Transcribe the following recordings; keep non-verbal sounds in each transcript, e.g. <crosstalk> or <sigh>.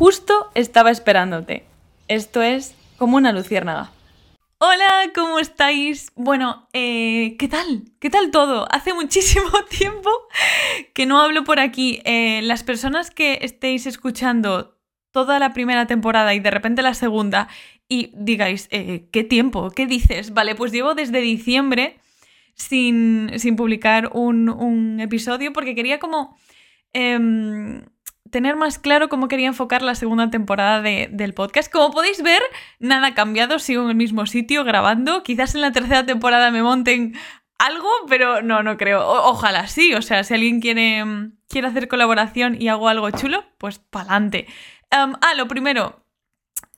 justo estaba esperándote. Esto es como una luciérnaga. Hola, ¿cómo estáis? Bueno, eh, ¿qué tal? ¿Qué tal todo? Hace muchísimo <laughs> tiempo que no hablo por aquí. Eh, las personas que estéis escuchando toda la primera temporada y de repente la segunda y digáis, eh, ¿qué tiempo? ¿Qué dices? Vale, pues llevo desde diciembre sin, sin publicar un, un, episodio porque quería como... Tener más claro cómo quería enfocar la segunda temporada del podcast. Como podéis ver, nada ha cambiado, sigo en el mismo sitio grabando. Quizás en la tercera temporada me monten algo, pero no, no creo. ojalá sí, o sea, si alguien quiere, quiere hacer colaboración y hago algo chulo, pues pa'lante. Um, ah, lo primero,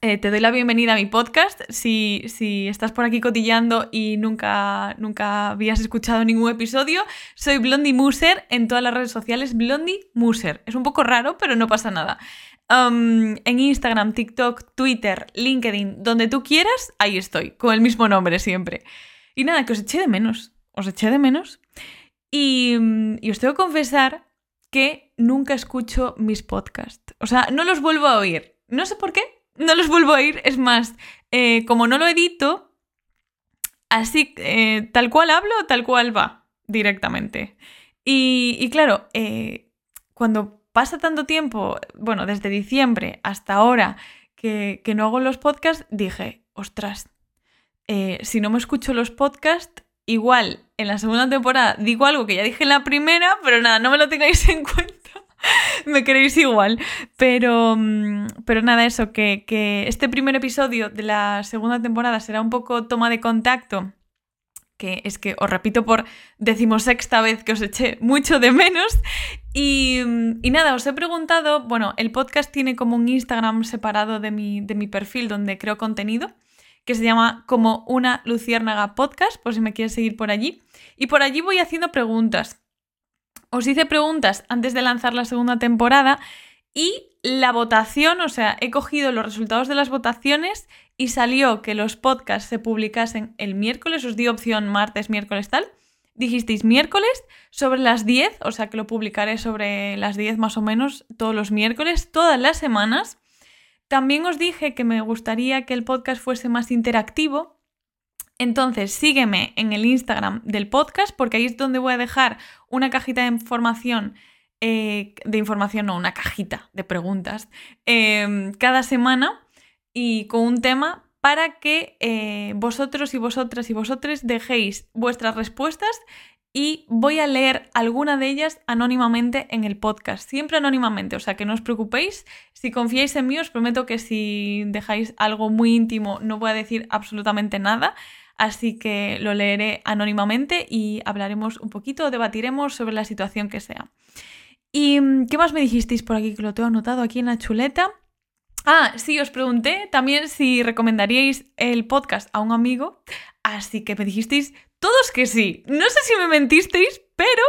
eh, te doy la bienvenida a mi podcast. Si, si, estás por aquí cotillando y nunca, nunca habías escuchado ningún episodio, soy Blondie Muser en todas las redes sociales. Blondie Muser. Es un poco raro, pero no pasa nada. Um, en Instagram, TikTok, Twitter, LinkedIn, donde tú quieras, ahí estoy, con el mismo nombre siempre. Y nada, que os eché de menos. Os eché de menos. Y, y os tengo que confesar que nunca escucho mis podcasts. O sea, no los vuelvo a oír. No sé por qué, no los vuelvo a oír. Es más, eh, como no lo edito, así eh, tal cual hablo, tal cual va directamente. Y, claro, eh, cuando pasa tanto tiempo, bueno, desde diciembre hasta ahora que, que no hago los podcasts, dije, ostras, si no me escucho los podcasts, igual en la segunda temporada digo algo que ya dije en la primera, pero nada, no me lo tengáis en <laughs> cuenta. <laughs> me queréis igual. Pero, mm, pero nada, eso, que, que, este primer episodio de la segunda temporada será un poco toma de contacto. Que es que os repito por decimosexta vez que os eché mucho de menos. Y, mm, y, nada, os he preguntado, bueno, el podcast tiene como un Instagram separado de mi, de mi perfil donde creo contenido, que se llama como una luciérnaga podcast, por si me quieres seguir por allí. Y por allí voy haciendo preguntas os hice preguntas antes de lanzar la segunda temporada y la votación, o sea, he cogido los resultados de las votaciones y salió que los podcasts se publicasen el miércoles, os di opción martes, miércoles, tal. Dijisteis miércoles sobre las 10, o sea que lo publicaré sobre las 10 más o menos todos los miércoles, todas las semanas. También os dije que me gustaría que el podcast fuese más interactivo entonces, sígueme en el Instagram del podcast porque ahí es donde voy a dejar una cajita de información, eh, de información, no, una cajita de preguntas, em, cada semana y con un tema para que eh, vosotros y vosotras y vosotros dejéis vuestras respuestas y voy a leer alguna de ellas anónimamente en el podcast, siempre anónimamente, o sea que no os preocupéis, si confiáis en mí os prometo que si dejáis algo muy íntimo no voy a decir absolutamente nada, así que lo leeré anónimamente y hablaremos un poquito, debatiremos sobre la situación que sea. ¿Y mm, qué más me dijisteis por aquí? Que lo tengo anotado aquí en la chuleta. Ah, sí, os pregunté también si recomendaríais el podcast a un amigo, así que me dijisteis todos que sí. No sé si me mentisteis, pero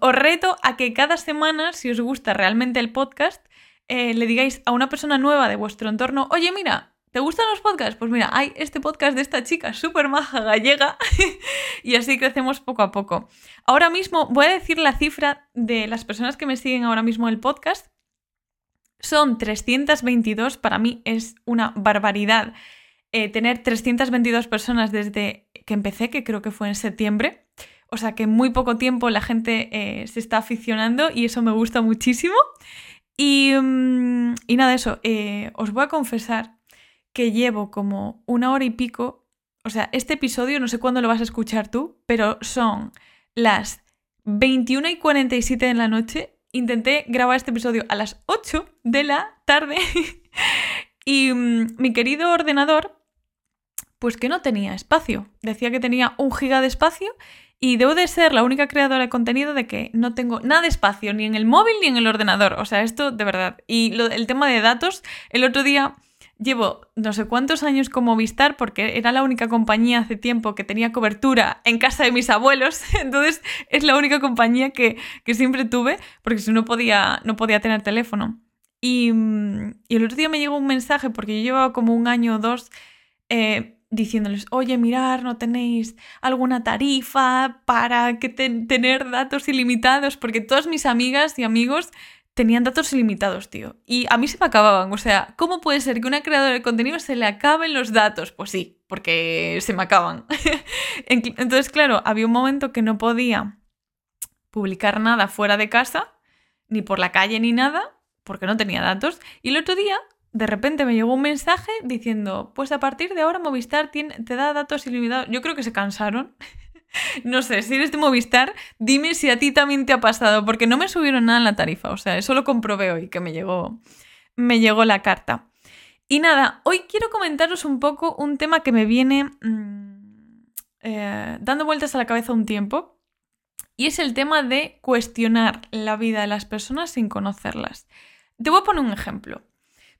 os reto a que cada semana, si os gusta realmente el podcast, eh, le digáis a una persona nueva de vuestro entorno, oye, mira, ¿Te gustan los podcasts? Pues mira, hay este podcast de esta chica súper maja gallega <laughs> y así crecemos poco a poco. Ahora mismo voy a decir la cifra de las personas que me siguen ahora mismo el podcast. Son 322, para mí es una barbaridad eh, tener 322 personas desde que empecé, que creo que fue en septiembre. O sea que en muy poco tiempo la gente eh, se está aficionando y eso me gusta muchísimo. Y, mm, y nada, eso, eh, os voy a confesar que llevo como una hora y pico. O sea, este episodio no sé cuándo lo vas a escuchar tú, pero son las 21 y 47 de la noche. Intenté grabar este episodio a las 8 de la tarde <laughs> y mm, mi querido ordenador, pues que no tenía espacio. Decía que tenía un giga de espacio y debo de ser la única creadora de contenido de que no tengo nada de espacio, ni en el móvil ni en el ordenador. O sea, esto de verdad. Y el tema de datos, el otro día llevo no sé cuántos años con Movistar porque era la única compañía hace tiempo que tenía cobertura en casa de mis abuelos, <laughs> entonces es la única compañía que, siempre tuve porque si no podía, no podía tener teléfono. Y, el otro día me llegó un mensaje porque yo llevaba como un año o dos eh, diciéndoles, oye, mirar, no tenéis alguna tarifa para que tener datos ilimitados porque todas mis amigas y amigos tenían datos ilimitados, tío. Y a mí se me acababan. O sea, ¿cómo puede ser que una creadora de contenido se le acaben los datos? Pues sí, porque se me acaban. <laughs> Entonces, claro, había un momento que no podía publicar nada fuera de casa, ni por la calle ni nada, porque no tenía datos. Y el otro día, de repente me llegó un mensaje diciendo, pues a partir de ahora Movistar te da datos ilimitados. Yo creo que se cansaron. <laughs> <laughs> no sé, si eres de Movistar, dime si a ti también te ha pasado, porque no me subieron nada en la tarifa. O sea, eso lo comprobé hoy, que me llegó, me llegó la carta. Y nada, hoy quiero comentaros un poco un tema que me viene mm, eh, dando vueltas a la cabeza un tiempo y es el tema de cuestionar la vida de las personas sin conocerlas. Te voy a poner un ejemplo.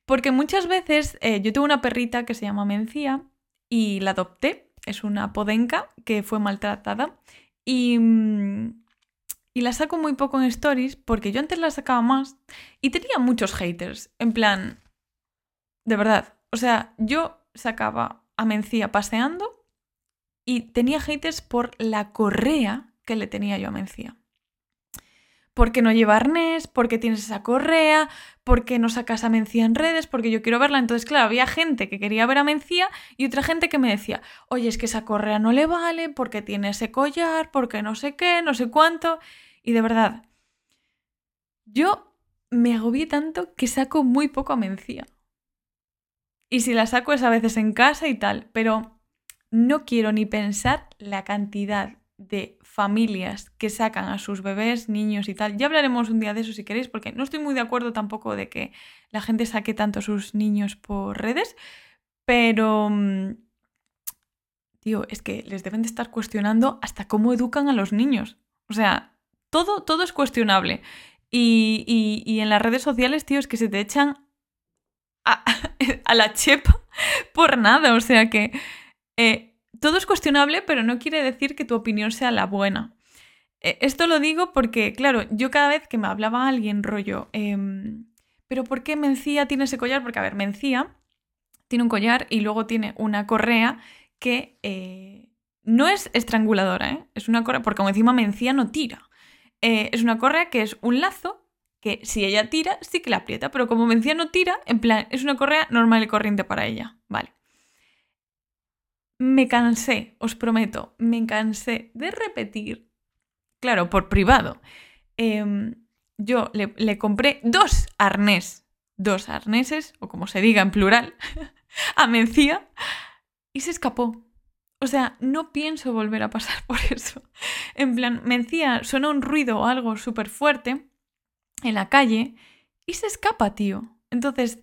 Porque muchas veces eh, yo tengo una perrita que se llama Mencía y la adopté. Es una podenca que fue maltratada. Y, mm, y la saco muy poco en stories porque yo antes la sacaba más y tenía muchos haters. En plan, de verdad. O sea, yo sacaba a Mencía paseando y tenía haters por la correa que le tenía yo a Mencía. ¿Por qué no lleva arnés? ¿Por qué tienes esa correa? ¿Por qué no sacas a Mencía en redes? Porque yo quiero verla. Entonces, claro, había gente que quería ver a Mencía y otra gente que me decía, oye, es que esa correa no le vale, porque tiene ese collar, porque no sé qué, no sé cuánto. Y de verdad, yo me agobié tanto que saco muy poco a Mencía. Y si la saco es a veces en casa y tal, pero no quiero ni pensar la cantidad de familias que sacan a sus bebés, niños y tal. Ya hablaremos un día de eso si queréis, porque no estoy muy de acuerdo tampoco de que la gente saque tanto a sus niños por redes, pero... Mm, tío, es que les deben de estar cuestionando hasta cómo educan a los niños. O sea, todo, todo es cuestionable. Y, y, en las redes sociales, tío, es que se te echan a, <laughs> a la chepa por nada. O sea que eh, todo es cuestionable, pero no quiere decir que tu opinión sea la buena. Eh, esto lo digo porque, claro, yo cada vez que me hablaba alguien rollo, em, pero ¿por qué Mencía tiene ese collar? Porque, a ver, Mencía tiene un collar y luego tiene una correa que eh, no es estranguladora, ¿eh? Es una correa, porque como encima Mencía no tira. Es una correa que es un lazo que si ella tira, sí que la aprieta, pero como Mencía no tira, en plan, es una correa normal y corriente para ella, ¿vale? Me cansé, os prometo, me cansé de repetir, claro, por privado. Em, yo le, compré dos arnés, dos arneses, o como se diga en plural, <laughs> a Mencía, y se escapó. O sea, no pienso volver a pasar por <laughs> eso. En plan, Mencía suena un ruido o algo súper fuerte en la calle y se escapa, tío. Entonces,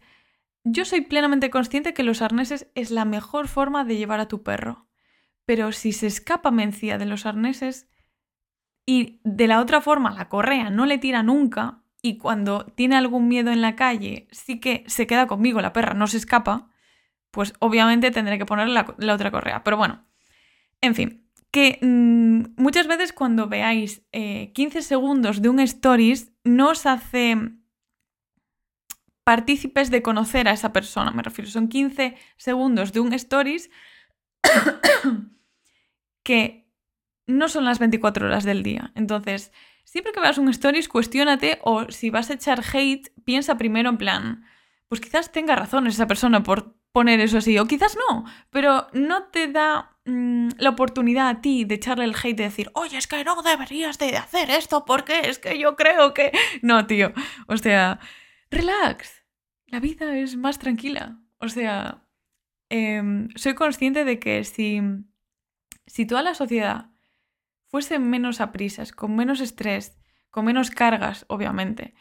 yo soy plenamente consciente que los arneses es la mejor forma de llevar a tu perro. Pero si se escapa Mencía de los arneses y de la otra forma la correa no le tira nunca y cuando tiene algún miedo en la calle sí que se queda conmigo, la perra no se escapa, pues obviamente tendré que poner la, otra correa. Pero bueno, en fin, que mm, muchas veces cuando veáis 15 eh, segundos de un stories no os hace partícipes de conocer a esa persona. Me refiero, son 15 segundos de un stories <coughs> que no son las 24 horas del día. Entonces, siempre que veas un stories, cuestiónate o si vas a echar hate, piensa primero en plan, pues quizás tenga razón esa persona por poner eso así, o quizás no, pero no te da mm, la oportunidad a ti de echarle el hate de decir, oye, es que no deberías de hacer esto porque es que yo creo que... No, tío, o sea, relax, la vida es más tranquila. O sea, em, soy consciente de que si, si toda la sociedad fuese menos a prisas, con menos estrés, con menos cargas, obviamente,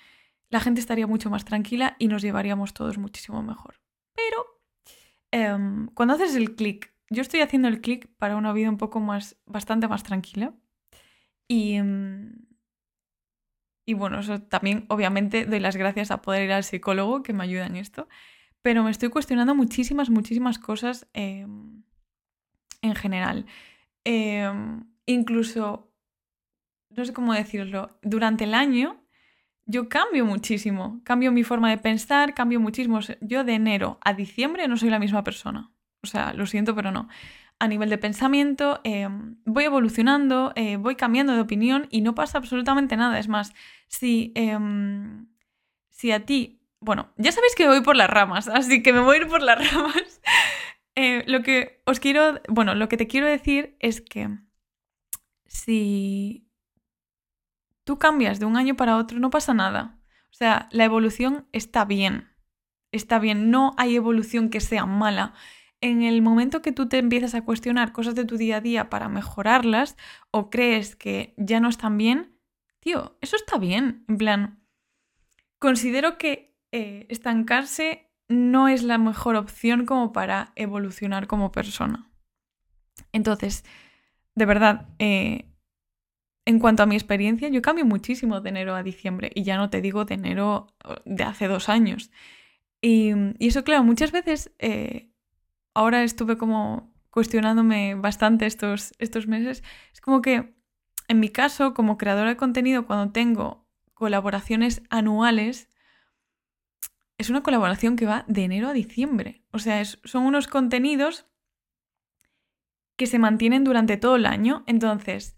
la gente estaría mucho más tranquila y nos llevaríamos todos muchísimo mejor. Pero em, cuando haces el clic, yo estoy haciendo el clic para una vida un poco más, bastante más tranquila. Y, em, y bueno, eso también obviamente doy las gracias a poder ir al psicólogo que me ayuda en esto. Pero me estoy cuestionando muchísimas, muchísimas cosas em, en general. Em, incluso, no sé cómo decirlo, durante el año yo cambio muchísimo. Cambio mi forma de pensar, cambio muchísimo. Yo de enero a diciembre no soy la misma persona. O sea, lo siento, pero no a nivel de pensamiento, em, voy evolucionando, eh, voy cambiando de opinión y no pasa absolutamente nada. Es más, si, em, si a ti, bueno, ya sabéis que voy por las ramas, <laughs> así que me voy a ir por las ramas. <laughs> Eh, lo que os quiero, bueno, lo que te quiero decir es que si tú cambias de un año para otro, no pasa nada. O sea, la evolución está bien. Está bien, no hay evolución que sea mala. En el momento que tú te empiezas a cuestionar cosas de tu día a día para mejorarlas o crees que ya no están bien, tío, eso está bien. En plan, considero que eh, estancarse no es la mejor opción como para evolucionar como persona. Entonces, de verdad, eh, en cuanto a mi experiencia, yo cambio muchísimo de enero a diciembre y ya no te digo de enero de hace dos años. Y, eso, claro, muchas veces, eh, ahora estuve como cuestionándome bastante estos, estos meses, es como que en mi caso, como creadora de contenido, cuando tengo colaboraciones anuales, es una colaboración que va de enero a diciembre. O sea, son unos contenidos que se mantienen durante todo el año. Entonces,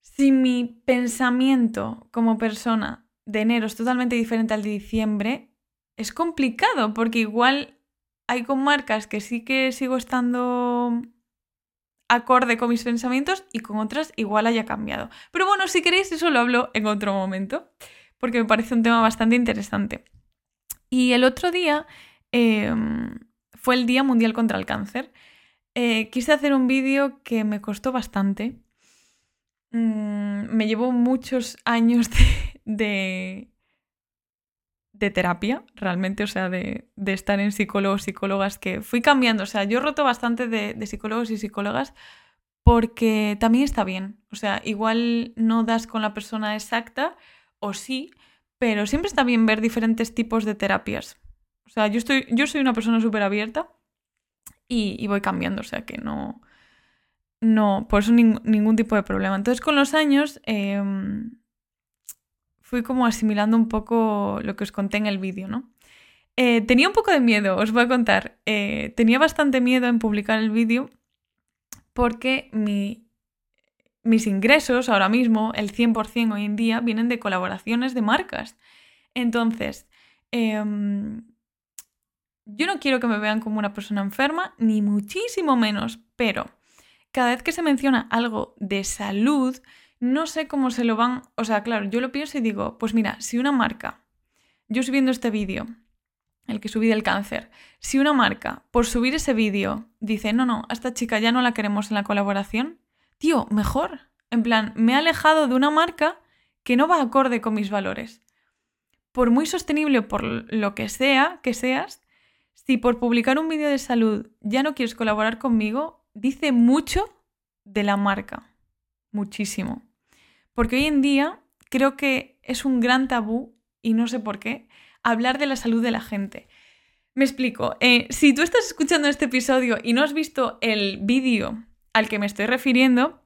si mi pensamiento como persona de enero es totalmente diferente al de diciembre, es complicado porque igual hay con marcas que sí que sigo estando acorde con mis pensamientos y con otras igual haya cambiado. Pero bueno, si queréis eso lo hablo en otro momento porque me parece un tema bastante interesante. Y el otro día em, fue el Día Mundial contra el Cáncer. Eh, quise hacer un vídeo que me costó bastante Mm, me llevó muchos años <laughs> de, de, terapia, realmente, o sea, de, estar en psicólogos, psicólogas, que fui cambiando, o sea, yo roto bastante de, de psicólogos y psicólogas porque también está bien, o sea, igual no das con la persona exacta, o sí, pero siempre está bien ver diferentes tipos de terapias. O sea, yo, estoy, yo soy una persona súper abierta y, y voy cambiando, o sea, que no, no, por eso ningún tipo de problema. Entonces con los años em, fui como asimilando un poco lo que os conté en el vídeo, ¿no? Eh, tenía un poco de miedo, os voy a contar. Eh, tenía bastante miedo en publicar el vídeo porque mis ingresos ahora mismo, el 100% hoy en día, vienen de colaboraciones de marcas. Entonces, em, yo no quiero que me vean como una persona enferma, ni muchísimo menos, pero cada vez que se menciona algo de salud, no sé cómo se lo van, o sea, claro, yo lo pienso y digo, pues mira, si una marca, yo subiendo este vídeo, el que subí del cáncer, si una marca, por subir ese vídeo, dice, no, no, a esta chica ya no la queremos en la colaboración, tío, mejor. En plan, me he alejado de una marca que no va acorde con mis valores. Por muy sostenible o por lo que sea, que seas, si por publicar un vídeo de salud ya no quieres colaborar conmigo, dice mucho de la marca, muchísimo. Porque hoy en día creo que es un gran tabú, y no sé por qué, hablar de la salud de la gente. Me explico. Eh, si tú estás escuchando este episodio y no has visto el vídeo al que me estoy refiriendo,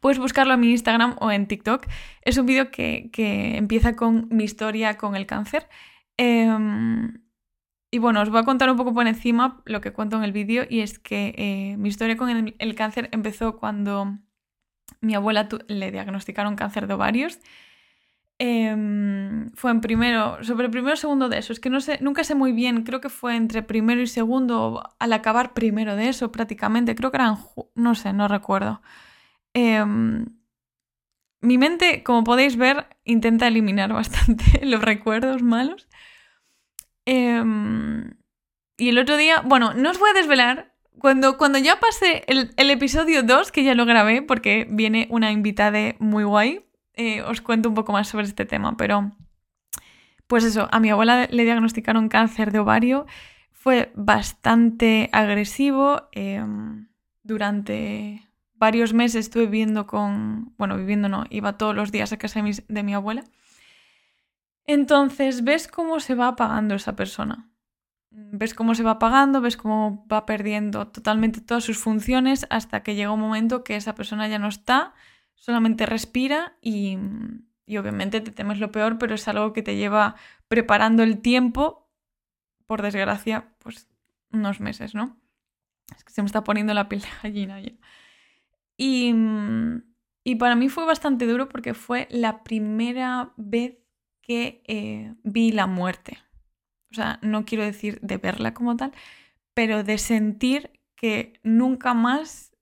puedes buscarlo en mi Instagram o en TikTok. Es un vídeo que, empieza con mi historia con el cáncer. Em, y bueno, os voy a contar un poco por encima lo que cuento en el vídeo y es que eh, mi historia con el, cáncer empezó cuando mi abuela le diagnosticaron cáncer de ovarios. Em, fue en primero, sobre primero segundo de eso, es que no sé, nunca sé muy bien, creo que fue entre primero y segundo, al acabar primero de eso prácticamente, creo que eran, no sé, no recuerdo. Em, mi mente, como podéis ver, intenta eliminar <laughs> bastante los recuerdos malos. Em, y el otro día, bueno, no os voy a desvelar. Cuando, cuando ya pasé el, episodio 2, que ya lo grabé porque viene una invitada muy guay, eh, os cuento un poco más sobre este tema. Pero, pues eso, a mi abuela le diagnosticaron cáncer de ovario. Fue bastante agresivo. Em, durante varios meses estuve viviendo con. Bueno, viviendo no, iba todos los días a casa de mi abuela. Entonces, ves cómo se va apagando esa persona. Ves cómo se va apagando, ves cómo va perdiendo totalmente todas sus funciones hasta que llega un momento que esa persona ya no está, solamente respira y, obviamente te temes lo peor, pero es algo que te lleva preparando el tiempo, por desgracia, pues unos meses, ¿no? Es que se me está poniendo la piel de gallina. Y, y para mí fue bastante duro porque fue la primera vez que eh, vi la muerte. O sea, no quiero decir de verla como tal, pero de sentir que nunca más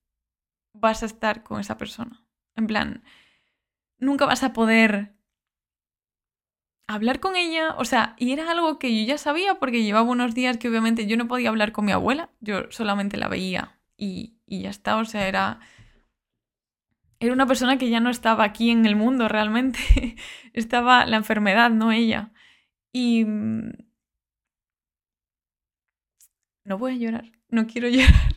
vas a estar con esa persona. En plan, nunca vas a poder hablar con ella, o sea, y era algo que yo ya sabía porque llevaba unos días que obviamente yo no podía hablar con mi abuela, yo solamente la veía y, ya está, o sea, era... Era una persona que ya no estaba aquí en el mundo realmente, <laughs> estaba la enfermedad, no ella. Y... No voy a llorar, no quiero <laughs> llorar.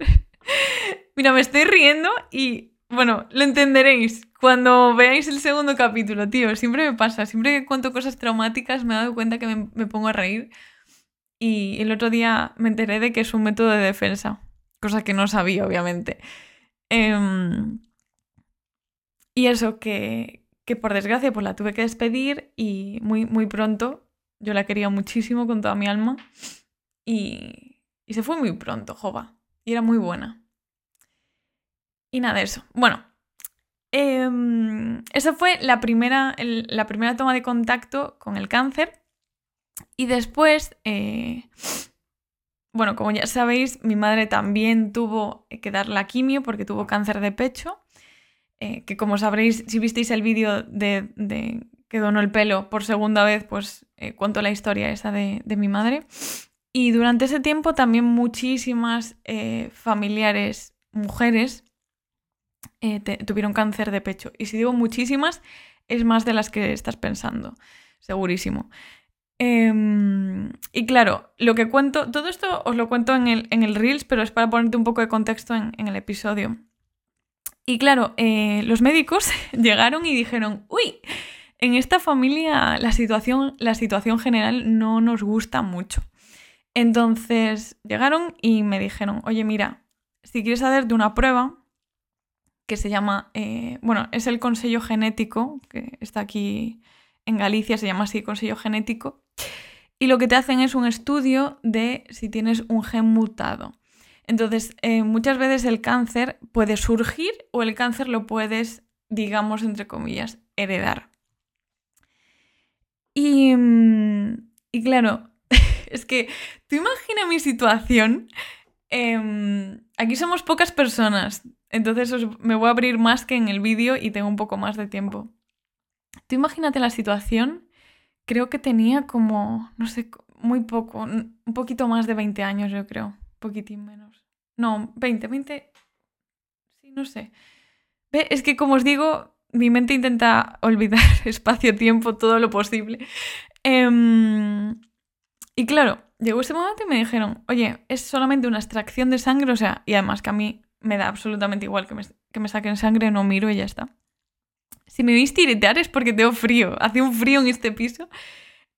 Mira, me estoy riendo y bueno, lo entenderéis cuando veáis el segundo capítulo, tío. Siempre me pasa, siempre que cuento cosas traumáticas me he dado cuenta que me, pongo a reír. Y el otro día me enteré de que es un método de defensa, cosa que no sabía, obviamente. Em, y eso, que, que, por desgracia pues la tuve que despedir y muy, muy pronto, yo la quería muchísimo con toda mi alma. Y, y se fue muy pronto, jova. Y era muy buena. Y nada de eso. Bueno, eh, esa fue la primera, la primera toma de contacto con el cáncer. Y después, eh, bueno, como ya sabéis, mi madre también tuvo que dar la quimio porque tuvo cáncer de pecho. Eh, que como sabréis, si visteis el vídeo de, que donó el pelo por segunda vez, pues eh, cuento la historia esa de, de, mi madre. Y durante ese tiempo también muchísimas familiares, mujeres, eh, tuvieron cáncer de pecho. Y si digo muchísimas, es más de las que estás pensando, segurísimo. Em, y claro, lo que cuento, todo esto os lo cuento en el, en el Reels, pero es para ponerte un poco de contexto en, el episodio. Y claro, eh, los médicos <laughs> llegaron y dijeron, uy, en esta familia la situación, la situación general no nos gusta mucho. Entonces llegaron y me dijeron, oye, mira, si quieres hacerte una prueba, que se llama, eh, bueno, es el Consejo Genético, que está aquí en Galicia, se llama así Consejo Genético, y lo que te hacen es un estudio de si tienes un gen mutado. Entonces, eh, muchas veces el cáncer puede surgir o el cáncer lo puedes, digamos, entre comillas, heredar. Y, mm, y claro, es que tú imagina mi situación. Em, aquí somos pocas personas, entonces me voy a abrir más que en el vídeo y tengo un poco más de tiempo. Tú imagínate la situación, creo que tenía como, no sé, muy poco, un poquito más de 20 años yo creo, un poquitín menos. No, 20, 20, sí, no sé. ¿Ve? Es que como os digo, mi mente intenta olvidar <laughs> espacio-tiempo todo lo posible. Em, y claro, llegó ese momento y me dijeron, oye, es solamente una extracción de sangre, o sea, y además que a mí me da absolutamente igual que me, que me saquen sangre, no miro y ya está. Si me veis tiritear es porque tengo frío, hace un frío en este piso.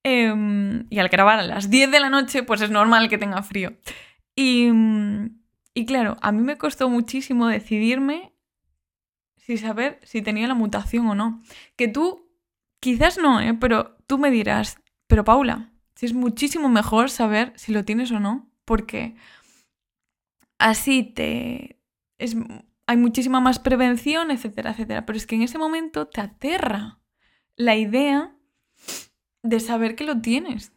Em, y al grabar a las 10 de la noche, pues es normal que tenga frío. Y, y claro, a mí me costó muchísimo decidirme si saber si tenía la mutación o no. Que tú, quizás no, ¿eh? pero tú me dirás, pero Paula, si es muchísimo mejor saber si lo tienes o no, porque así te, hay muchísima más prevención, etcétera, etcétera. Pero es que en ese momento te aterra la idea de saber que lo tienes.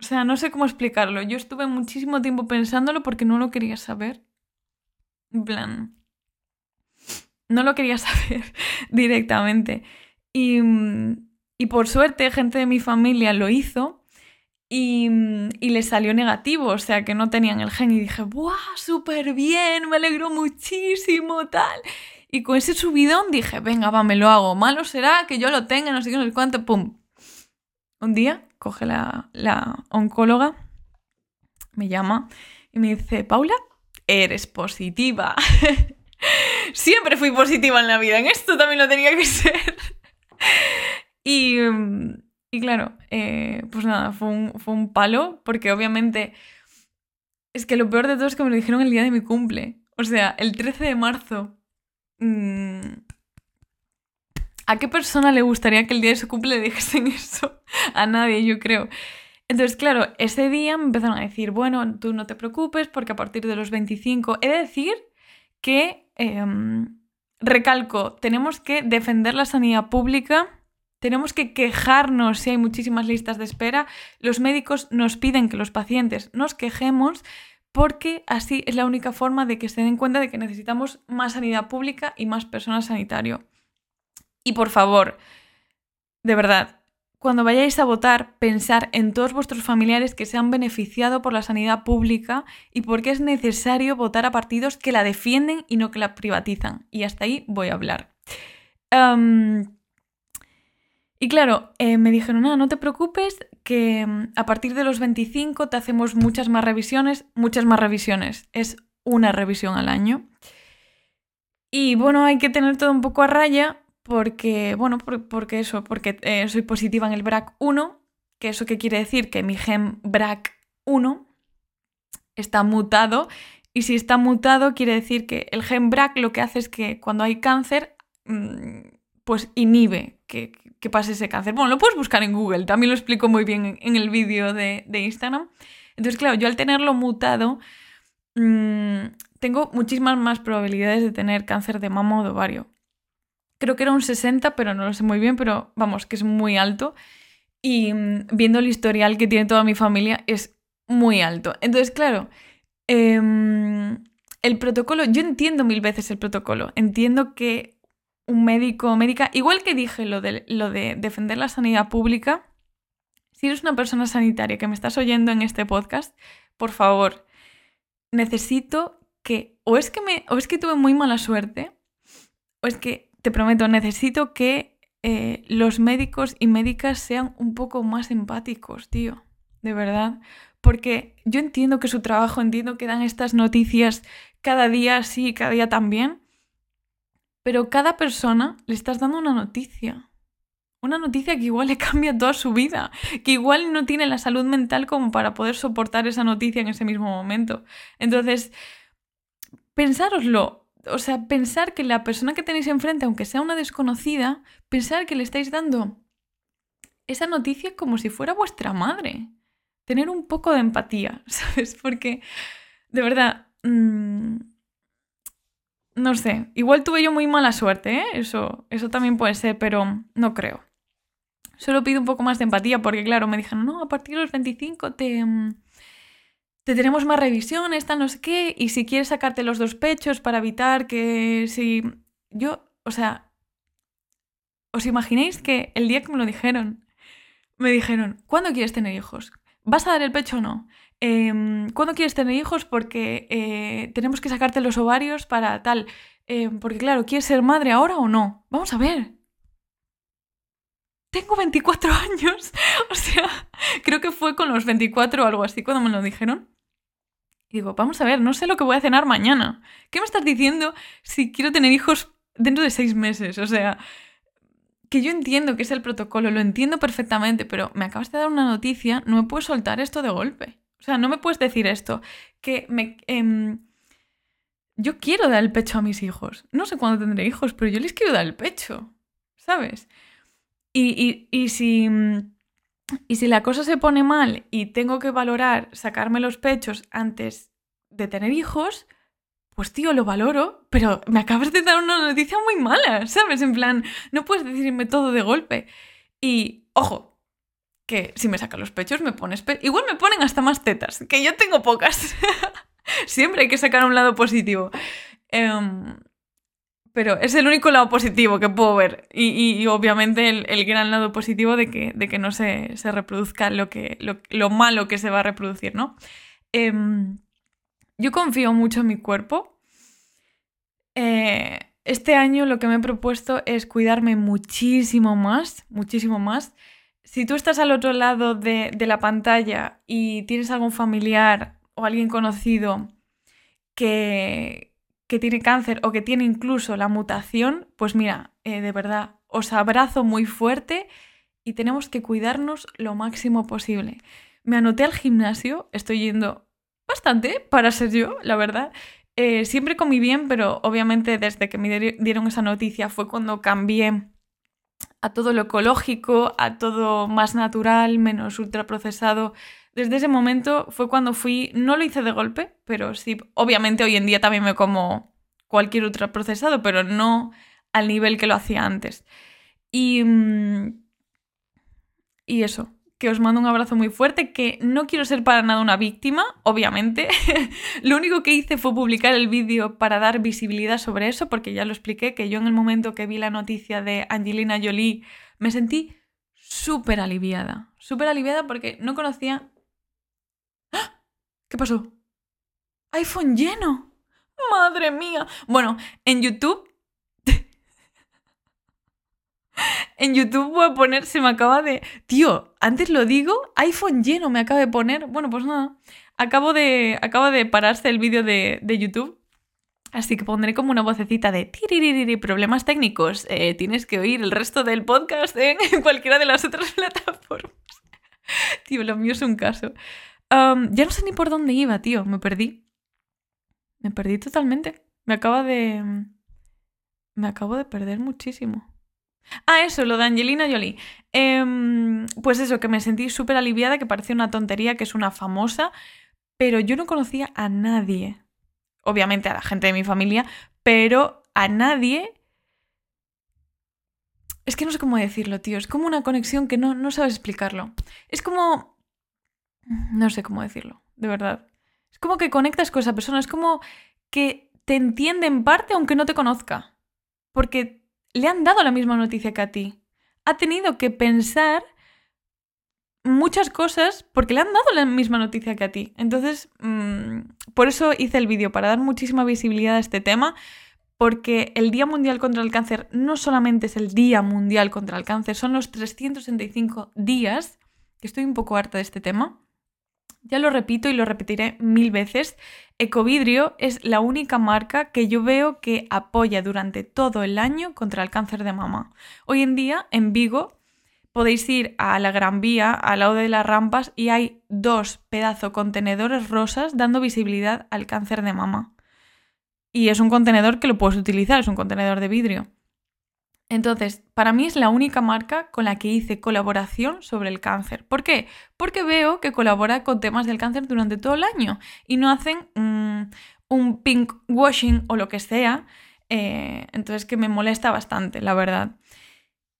O sea, no sé cómo explicarlo. Yo estuve muchísimo tiempo pensándolo porque no lo quería saber. En plan, no lo quería <laughs> saber directamente. Y, y por suerte, gente de mi familia lo hizo y, y le salió negativo, o sea que no tenían el gen y dije, ¡buah! Súper bien, me alegro muchísimo, tal. Y con ese subidón dije, venga, va, me lo hago. Malo será que yo lo tenga, no sé qué, no sé cuánto, pum. Un día coge la, la oncóloga, me llama y me dice, Paula, eres positiva. <laughs> Siempre fui positiva en la vida, en esto también lo tenía que ser. <laughs> y, y claro, eh, pues nada, fue un, palo, porque obviamente es que lo peor de todo es que me lo dijeron el día de mi cumple. O sea, el 13 de marzo. Mm, ¿A qué persona le gustaría que el día de su cumple le dijesen <laughs> eso? A nadie, yo creo. Entonces, claro, ese día me empezaron a decir, bueno, tú no te preocupes porque a partir de los 25, he de decir que, em, recalco, tenemos que defender la sanidad pública tenemos que quejarnos si hay muchísimas listas de espera. Los médicos nos piden que los pacientes nos quejemos porque así es la única forma de que se den cuenta de que necesitamos más sanidad pública y más personal sanitario. Y por favor, de verdad, cuando vayáis a votar, pensar en todos vuestros familiares que se han beneficiado por la sanidad pública y porque es necesario votar a partidos que la defienden y no que la privatizan. Y hasta ahí voy a hablar. Y claro, eh, me dijeron, no, no te preocupes, que mm, a partir de los 25 te hacemos muchas más revisiones, muchas más revisiones. Es una revisión al año. Y bueno, hay que tener todo un poco a raya porque, bueno, porque eso, porque eh, soy positiva en el BRAC1, que eso qué quiere decir que mi gen BRAC1 está mutado y si está mutado quiere decir que el gen BRAC lo que hace es que cuando hay cáncer, mm, pues inhibe que, pase ese cáncer. Bueno, lo puedes buscar en Google, también lo explico muy bien en, el vídeo de, Instagram. Entonces, claro, yo al tenerlo mutado, mm, tengo muchísimas más probabilidades de tener cáncer de mama o de ovario creo que era un 60, pero no lo sé muy bien, pero vamos, que es muy alto. Y mm, viendo el historial que tiene toda mi familia, es muy alto. Entonces, claro, em, el protocolo, yo entiendo mil veces el protocolo, entiendo que un médico o médica, igual que dije lo de, lo de defender la sanidad pública, si eres una persona sanitaria que me estás oyendo en este podcast, por favor, necesito que, o es que, me, o es que tuve muy mala suerte, o es que te prometo, necesito que eh, los médicos y médicas sean un poco más empáticos, tío. De verdad. Porque yo entiendo que su trabajo, entiendo que dan estas noticias cada día sí, cada día también. Pero cada persona le estás dando una noticia. Una noticia que igual le <laughs> cambia toda su vida, que igual no tiene la salud mental como para poder soportar esa noticia en ese mismo momento. Entonces, pensároslo, o sea, pensar que la persona que tenéis enfrente, aunque sea una desconocida, pensar que le estáis dando esa noticia como si fuera vuestra madre. Tener un poco de empatía, <laughs> ¿sabes? Porque, de verdad, mm, no sé, igual tuve yo muy mala suerte, ¿eh? Eso, eso también puede ser, pero no creo. Solo pido un poco más de empatía porque, claro, me dijeron, no, a partir de los 25 te... Mm, te tenemos más revisiones, tal, no sé qué, y si quieres sacarte los dos pechos para evitar que si... Yo, o sea, ¿os imagináis que el día que me lo dijeron, me dijeron, ¿cuándo quieres tener hijos? ¿Vas a dar el pecho o no? Em, ¿Cuándo quieres tener hijos? Porque eh, tenemos que sacarte los ovarios para tal. Em, porque claro, ¿quieres ser madre ahora o no? Vamos a ver. Tengo 24 <laughs> años. O sea, creo que fue con los 24 o algo así cuando me lo dijeron. Y digo, vamos a ver, no sé lo que voy a cenar mañana. ¿Qué me estás diciendo si quiero tener hijos dentro de seis meses? O sea, que yo entiendo que es el protocolo, lo entiendo perfectamente, pero me acabas de dar una noticia, no me puedes soltar esto de golpe. O sea, no me puedes decir esto, que me... Em, yo quiero dar el pecho a mis hijos. No sé cuándo tendré hijos, pero yo les quiero dar el pecho, ¿sabes? Y, y si y si la cosa se pone mal y tengo que valorar sacarme los pechos antes de tener hijos, pues tío, lo valoro, pero me acabas de dar una noticia muy mala, ¿sabes? En plan, no puedes decirme todo de golpe. Y, ojo, que si me sacan los pechos me pones... Igual me ponen hasta más tetas, que yo tengo pocas. <laughs> Siempre hay que sacar un lado positivo. Em, pero es el único lado positivo que puedo ver. Y, obviamente el, gran lado positivo de que, de que no se, reproduzca lo, que, lo, malo que se va a reproducir, ¿no? Em, yo confío mucho en mi cuerpo. Eh, este año lo que me he propuesto es cuidarme muchísimo más, muchísimo más. Si tú estás al otro lado de, la pantalla y tienes algún familiar o alguien conocido que, que tiene cáncer o que tiene incluso la mutación, pues mira, eh, de verdad, os abrazo muy fuerte y tenemos que cuidarnos lo máximo posible. Me anoté al gimnasio, estoy yendo bastante para ser yo, la verdad. Eh, siempre comí bien, pero obviamente desde que me dieron esa noticia fue cuando cambié a todo lo ecológico, a todo más natural, menos ultraprocesado, desde ese momento fue cuando fui, no lo hice de golpe, pero sí, obviamente hoy en día también me como cualquier ultraprocesado, pero no al nivel que lo hacía antes. Y, mm, Y eso, que os mando un abrazo muy fuerte, que no quiero ser para nada una víctima, obviamente. <laughs> lo único que hice fue publicar el vídeo para dar visibilidad sobre eso, porque ya lo expliqué, que yo en el momento que vi la noticia de Angelina Jolie me sentí súper aliviada. Súper aliviada porque no conocía... ¡Ah! ¿Qué pasó? iPhone lleno. Madre mía. Bueno, en YouTube en YouTube voy a poner, se me acaba de... Tío, antes lo digo, iPhone lleno me acaba de poner. Bueno, pues nada, acabo de, acaba de pararse el vídeo de, YouTube. Así que pondré como una vocecita de problemas técnicos. Eh, tienes que oír el resto del podcast <laughs> en cualquiera de las otras plataformas. <laughs> Tío, lo mío es un caso. ya no sé ni por dónde iba, tío. Me perdí. Me perdí totalmente. Me acaba de... Me acabo de perder muchísimo. Ah, eso, lo de Angelina Jolie. Em, pues eso, que me sentí súper aliviada, que parecía una tontería, que es una famosa, pero yo no conocía a nadie. Obviamente a la gente de mi familia, pero a nadie. Es que no sé cómo decirlo, tío. Es como una conexión que no, no sabes explicarlo. Es como. No sé cómo decirlo, de verdad. Es como que conectas con esa persona. Es como que te entiende en parte aunque no te conozca. Porque le han dado la misma noticia que a ti. Ha tenido que pensar muchas cosas porque le han dado la misma noticia que a ti. Entonces, mm, por eso hice el vídeo, para dar muchísima visibilidad a este tema, porque el Día Mundial contra el Cáncer no solamente es el Día Mundial contra el Cáncer, son los 365 días, que estoy un poco harta de este tema, ya lo repito y lo repetiré mil veces, Ecovidrio es la única marca que yo veo que apoya durante todo el año contra el cáncer de mama. Hoy en día, en Vigo, podéis ir a la Gran Vía, al lado de las rampas, y hay dos pedazos contenedores rosas dando visibilidad al cáncer de mama. Y es un contenedor que lo puedes utilizar, es un contenedor de vidrio. Entonces, para mí es la única marca con la que hice colaboración sobre el cáncer. ¿Por qué? Porque veo que colabora con temas del cáncer durante todo el año y no hacen mm, un pink washing o lo que sea. Eh, entonces, que me molesta bastante, la verdad.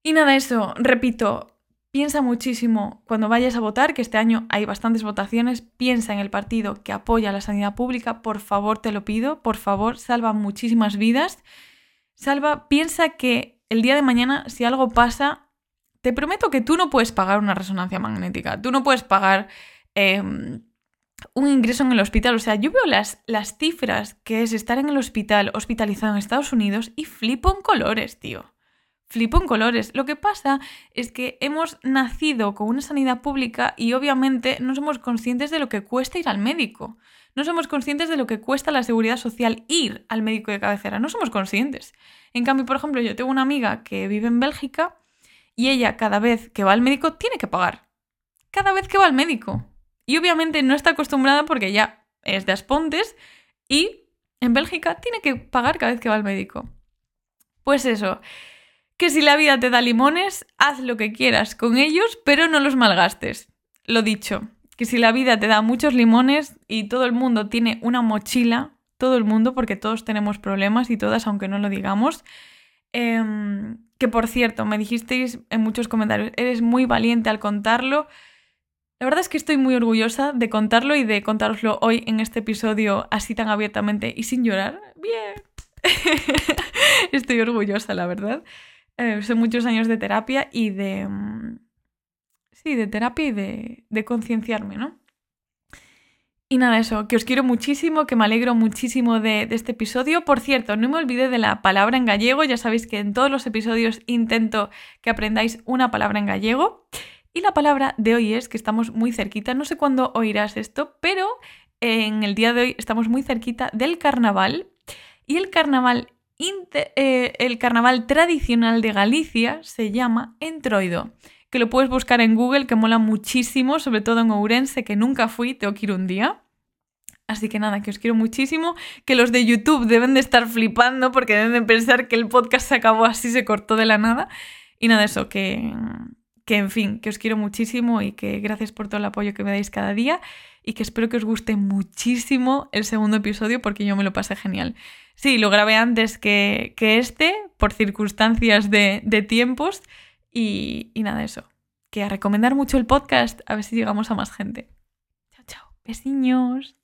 Y nada, eso, repito, piensa muchísimo cuando vayas a votar, que este año hay bastantes votaciones, piensa en el partido que apoya la sanidad pública, por favor te lo pido, por favor, salva muchísimas vidas. Salva, piensa que el día de mañana, si algo pasa, te prometo que tú no puedes pagar una resonancia magnética, tú no puedes pagar em, un ingreso en el hospital. O sea, yo veo las, las cifras que es estar en el hospital hospitalizado en Estados Unidos y flipo en colores, tío. Flipo en colores. Lo que pasa es que hemos nacido con una sanidad pública y obviamente no somos conscientes de lo que cuesta ir al médico. No somos conscientes de lo que cuesta la seguridad social ir al médico de cabecera. No somos conscientes. En cambio, por ejemplo, yo tengo una amiga que vive en Bélgica y ella cada vez que va al médico tiene que pagar. Cada vez que va al médico. Y obviamente no está acostumbrada porque ya es de Aspontes y en Bélgica tiene que pagar cada vez que va al médico. Pues eso, que si la vida te da limones, haz lo que quieras con ellos, pero no los malgastes. Lo dicho, que si la vida te da muchos limones y todo el mundo tiene una mochila todo el mundo, porque todos tenemos problemas y todas, aunque no lo digamos. Em, que por cierto, me dijisteis en muchos comentarios, eres muy valiente al contarlo. La verdad es que estoy muy orgullosa de contarlo y de contároslo hoy en este episodio así tan abiertamente y sin llorar. Bien. <laughs> estoy orgullosa, la verdad. Eh, son muchos años de terapia y de... Sí, de terapia y de, de concienciarme, ¿no? Y nada, eso, que os quiero muchísimo, que me alegro muchísimo de, este episodio. Por cierto, no me olvidé de la palabra en gallego, ya sabéis que en todos los episodios intento que aprendáis una palabra en gallego. Y la palabra de hoy es que estamos muy cerquita, no sé cuándo oirás esto, pero en el día de hoy estamos muy cerquita del carnaval. Y el carnaval, eh, el carnaval tradicional de Galicia se llama Entroido que lo puedes buscar en Google, que mola muchísimo, sobre todo en Ourense, que nunca fui, tengo que ir un día. Así que nada, que os quiero muchísimo, que los de YouTube deben de estar flipando porque deben de pensar que el podcast se acabó así, se cortó de la nada. Y nada, eso, que, que en fin, que os quiero muchísimo y que gracias por todo el apoyo que me dais cada día y que espero que os guste muchísimo el segundo episodio porque yo me lo pasé genial. Sí, lo grabé antes que, que este, por circunstancias de, de tiempos, y, nada, eso. que a recomendar mucho el podcast, a ver si llegamos a más gente. Chao, chao. Besiños.